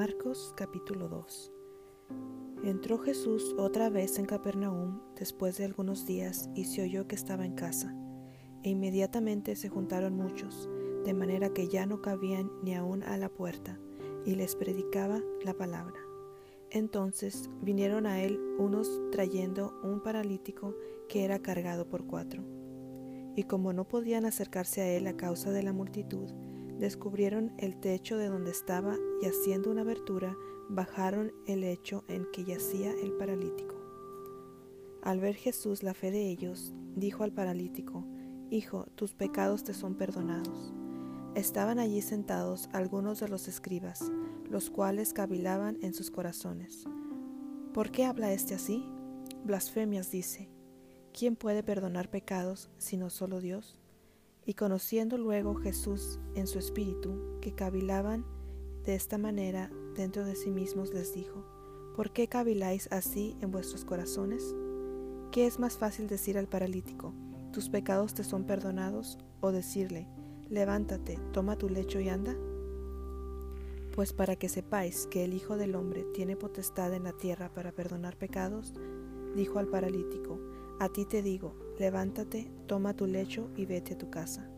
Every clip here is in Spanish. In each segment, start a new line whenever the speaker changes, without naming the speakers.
Marcos capítulo 2 Entró Jesús otra vez en Capernaum después de algunos días y se oyó que estaba en casa. E inmediatamente se juntaron muchos, de manera que ya no cabían ni aún a la puerta, y les predicaba la palabra. Entonces vinieron a él unos trayendo un paralítico que era cargado por cuatro. Y como no podían acercarse a él a causa de la multitud, descubrieron el techo de donde estaba y haciendo una abertura bajaron el lecho en que yacía el paralítico. Al ver Jesús la fe de ellos, dijo al paralítico, Hijo, tus pecados te son perdonados. Estaban allí sentados algunos de los escribas, los cuales cavilaban en sus corazones. ¿Por qué habla éste así? Blasfemias dice. ¿Quién puede perdonar pecados sino solo Dios? Y conociendo luego Jesús en su espíritu que cavilaban de esta manera dentro de sí mismos, les dijo, ¿por qué caviláis así en vuestros corazones? ¿Qué es más fácil decir al paralítico, tus pecados te son perdonados, o decirle, levántate, toma tu lecho y anda? Pues para que sepáis que el Hijo del Hombre tiene potestad en la tierra para perdonar pecados, dijo al paralítico, a ti te digo, levántate, toma tu lecho y vete a tu casa.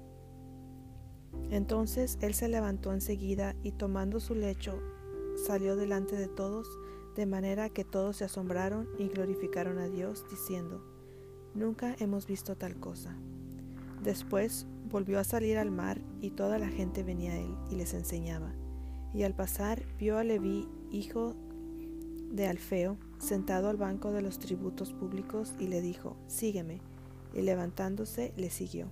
Entonces él se levantó enseguida y tomando su lecho salió delante de todos, de manera que todos se asombraron y glorificaron a Dios, diciendo, Nunca hemos visto tal cosa. Después volvió a salir al mar y toda la gente venía a él y les enseñaba. Y al pasar vio a Leví, hijo de Alfeo, sentado al banco de los tributos públicos y le dijo, Sígueme. Y levantándose le siguió.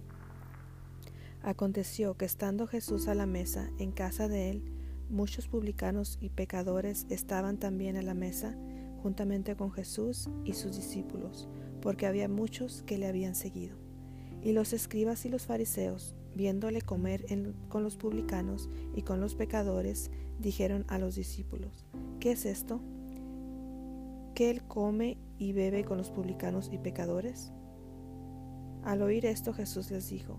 Aconteció que estando Jesús a la mesa en casa de él, muchos publicanos y pecadores estaban también a la mesa juntamente con Jesús y sus discípulos, porque había muchos que le habían seguido. Y los escribas y los fariseos, viéndole comer con los publicanos y con los pecadores, dijeron a los discípulos, ¿qué es esto? ¿Que él come y bebe con los publicanos y pecadores? Al oír esto Jesús les dijo,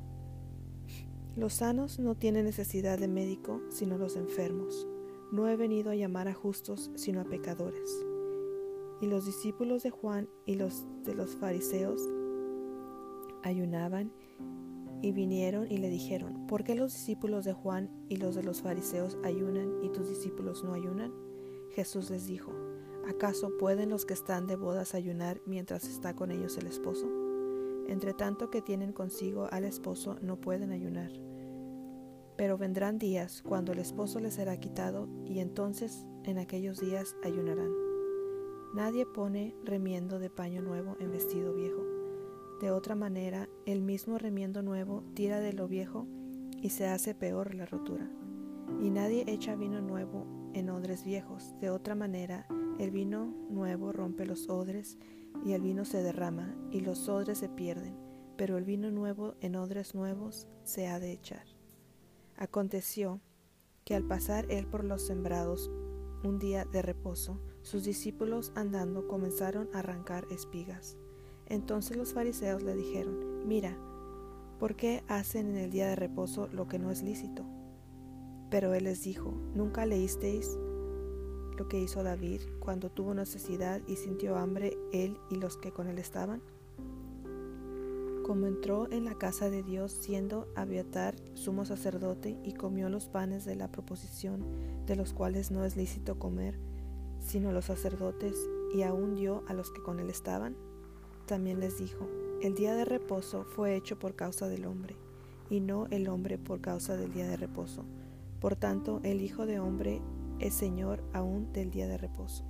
Los sanos no tienen necesidad de médico, sino los enfermos. No he venido a llamar a justos, sino a pecadores. Y los discípulos de Juan y los de los fariseos ayunaban y vinieron y le dijeron, ¿por qué los discípulos de Juan y los de los fariseos ayunan y tus discípulos no ayunan? Jesús les dijo, ¿acaso pueden los que están de bodas ayunar mientras está con ellos el esposo? Entre tanto que tienen consigo al esposo no pueden ayunar. Pero vendrán días cuando el esposo les será quitado y entonces en aquellos días ayunarán. Nadie pone remiendo de paño nuevo en vestido viejo. De otra manera, el mismo remiendo nuevo tira de lo viejo y se hace peor la rotura. Y nadie echa vino nuevo en odres viejos. De otra manera, el vino nuevo rompe los odres y el vino se derrama y los odres se pierden, pero el vino nuevo en odres nuevos se ha de echar. Aconteció que al pasar él por los sembrados un día de reposo, sus discípulos andando comenzaron a arrancar espigas. Entonces los fariseos le dijeron, mira, ¿por qué hacen en el día de reposo lo que no es lícito? Pero él les dijo, ¿nunca leísteis lo que hizo David cuando tuvo necesidad y sintió hambre él y los que con él estaban? Como entró en la casa de Dios siendo Abiatar sumo sacerdote y comió los panes de la proposición, de los cuales no es lícito comer, sino los sacerdotes, y aún dio a los que con él estaban, también les dijo, el día de reposo fue hecho por causa del hombre, y no el hombre por causa del día de reposo. Por tanto, el Hijo de Hombre es Señor aún del día de reposo.